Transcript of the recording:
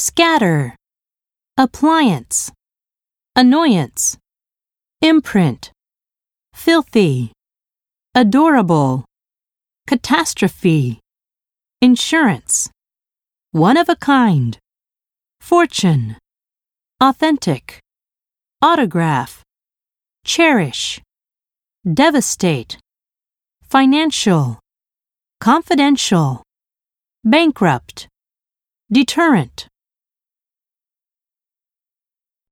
scatter, appliance, annoyance, imprint, filthy, adorable, catastrophe, insurance, one of a kind, fortune, authentic, autograph, cherish, devastate, financial, confidential, bankrupt, deterrent,